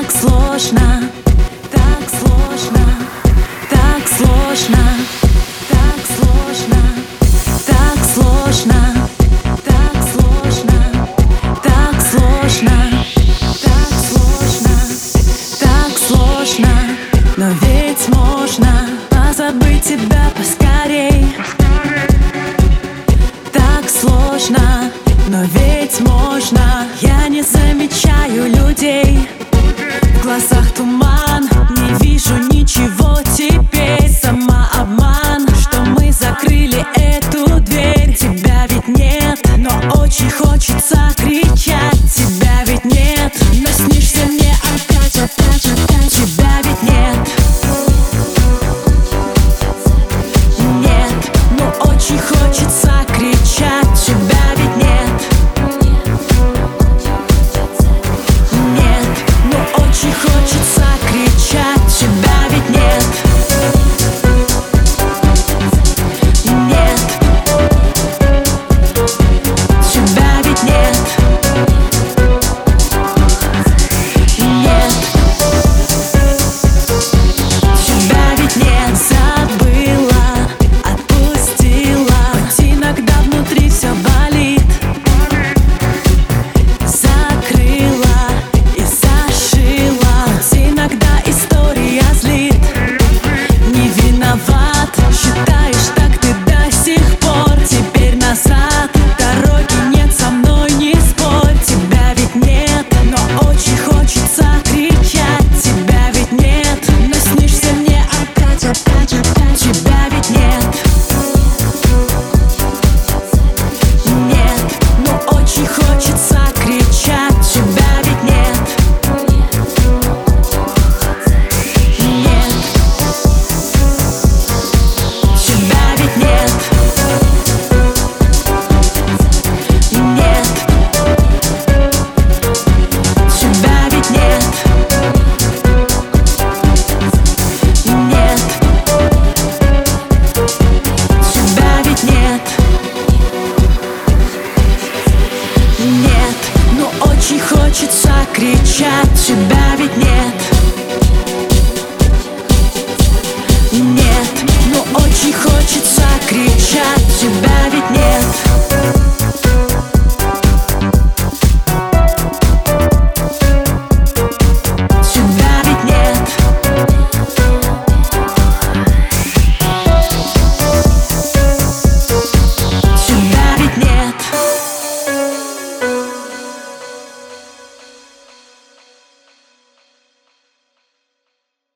Так сложно, так сложно, так сложно, так сложно, так сложно, так сложно, так сложно, так сложно, так сложно, но ведь можно позабыть тебя поскорей. Так сложно, но ведь можно. Я не замечаю людей В глазах туман Не вижу ничего теперь Самообман. Что мы закрыли эту дверь Тебя ведь нет Но очень хочется кричать Тебя ведь нет. Но снишься мне опять, опять, хочется кричать, тебя ведь нет.